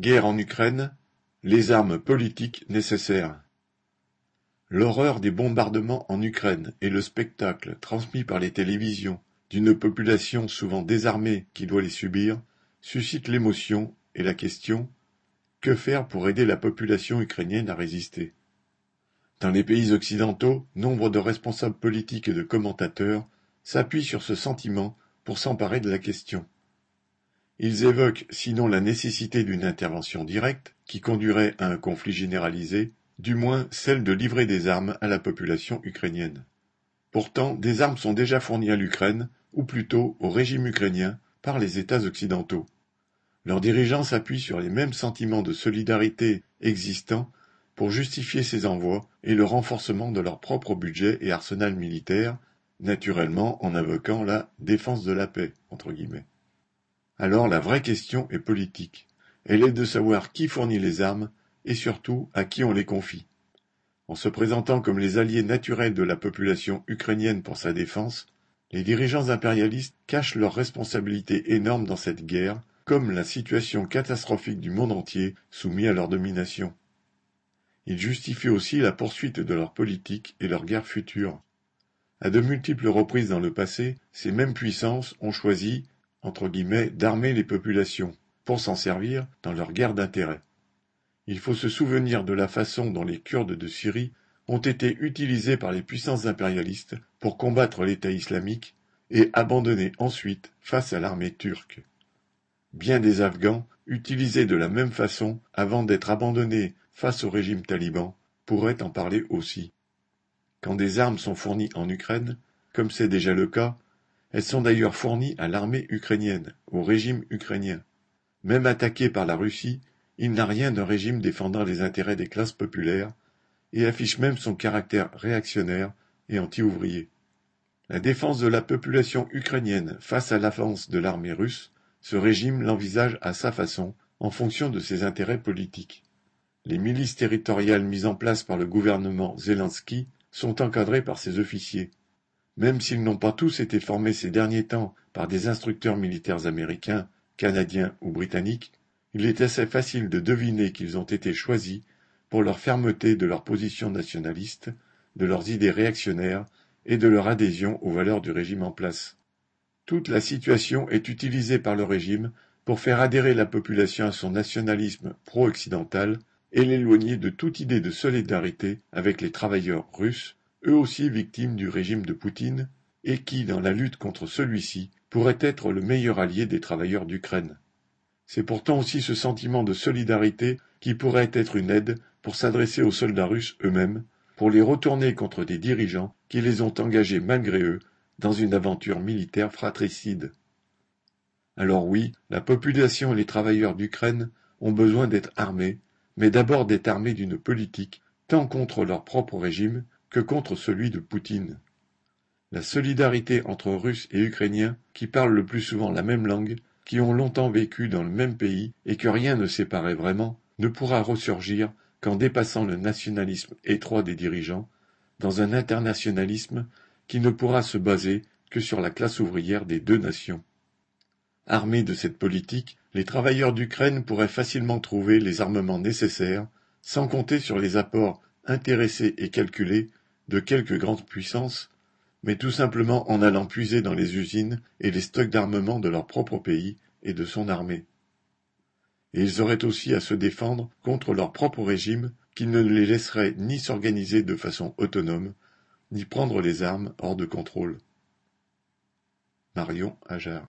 Guerre en Ukraine, les armes politiques nécessaires. L'horreur des bombardements en Ukraine et le spectacle transmis par les télévisions d'une population souvent désarmée qui doit les subir suscitent l'émotion et la question que faire pour aider la population ukrainienne à résister? Dans les pays occidentaux, nombre de responsables politiques et de commentateurs s'appuient sur ce sentiment pour s'emparer de la question. Ils évoquent sinon la nécessité d'une intervention directe, qui conduirait à un conflit généralisé, du moins celle de livrer des armes à la population ukrainienne. Pourtant, des armes sont déjà fournies à l'Ukraine, ou plutôt au régime ukrainien, par les États occidentaux. Leurs dirigeants s'appuient sur les mêmes sentiments de solidarité existants pour justifier ces envois et le renforcement de leur propre budget et arsenal militaire, naturellement en invoquant la défense de la paix. Entre guillemets. Alors la vraie question est politique. Elle est de savoir qui fournit les armes et surtout à qui on les confie. En se présentant comme les alliés naturels de la population ukrainienne pour sa défense, les dirigeants impérialistes cachent leur responsabilité énorme dans cette guerre, comme la situation catastrophique du monde entier soumis à leur domination. Ils justifient aussi la poursuite de leur politique et leur guerre future. À de multiples reprises dans le passé, ces mêmes puissances ont choisi d'armer les populations, pour s'en servir dans leur guerre d'intérêt. Il faut se souvenir de la façon dont les Kurdes de Syrie ont été utilisés par les puissances impérialistes pour combattre l'État islamique et abandonnés ensuite face à l'armée turque. Bien des Afghans, utilisés de la même façon avant d'être abandonnés face au régime taliban, pourraient en parler aussi. Quand des armes sont fournies en Ukraine, comme c'est déjà le cas, elles sont d'ailleurs fournies à l'armée ukrainienne, au régime ukrainien. Même attaqué par la Russie, il n'a rien d'un régime défendant les intérêts des classes populaires, et affiche même son caractère réactionnaire et anti-ouvrier. La défense de la population ukrainienne face à l'avance de l'armée russe, ce régime l'envisage à sa façon, en fonction de ses intérêts politiques. Les milices territoriales mises en place par le gouvernement Zelensky sont encadrées par ses officiers. Même s'ils n'ont pas tous été formés ces derniers temps par des instructeurs militaires américains, canadiens ou britanniques, il est assez facile de deviner qu'ils ont été choisis pour leur fermeté de leur position nationaliste, de leurs idées réactionnaires et de leur adhésion aux valeurs du régime en place. Toute la situation est utilisée par le régime pour faire adhérer la population à son nationalisme pro-occidental et l'éloigner de toute idée de solidarité avec les travailleurs russes eux aussi victimes du régime de Poutine, et qui, dans la lutte contre celui-ci, pourrait être le meilleur allié des travailleurs d'Ukraine. C'est pourtant aussi ce sentiment de solidarité qui pourrait être une aide pour s'adresser aux soldats russes eux-mêmes, pour les retourner contre des dirigeants qui les ont engagés malgré eux dans une aventure militaire fratricide. Alors oui, la population et les travailleurs d'Ukraine ont besoin d'être armés, mais d'abord d'être armés d'une politique tant contre leur propre régime que contre celui de Poutine. La solidarité entre Russes et Ukrainiens, qui parlent le plus souvent la même langue, qui ont longtemps vécu dans le même pays et que rien ne séparait vraiment, ne pourra ressurgir qu'en dépassant le nationalisme étroit des dirigeants, dans un internationalisme qui ne pourra se baser que sur la classe ouvrière des deux nations. Armés de cette politique, les travailleurs d'Ukraine pourraient facilement trouver les armements nécessaires, sans compter sur les apports intéressés et calculés de quelques grandes puissances, mais tout simplement en allant puiser dans les usines et les stocks d'armement de leur propre pays et de son armée. Et ils auraient aussi à se défendre contre leur propre régime qui ne les laisserait ni s'organiser de façon autonome, ni prendre les armes hors de contrôle. Marion Ajar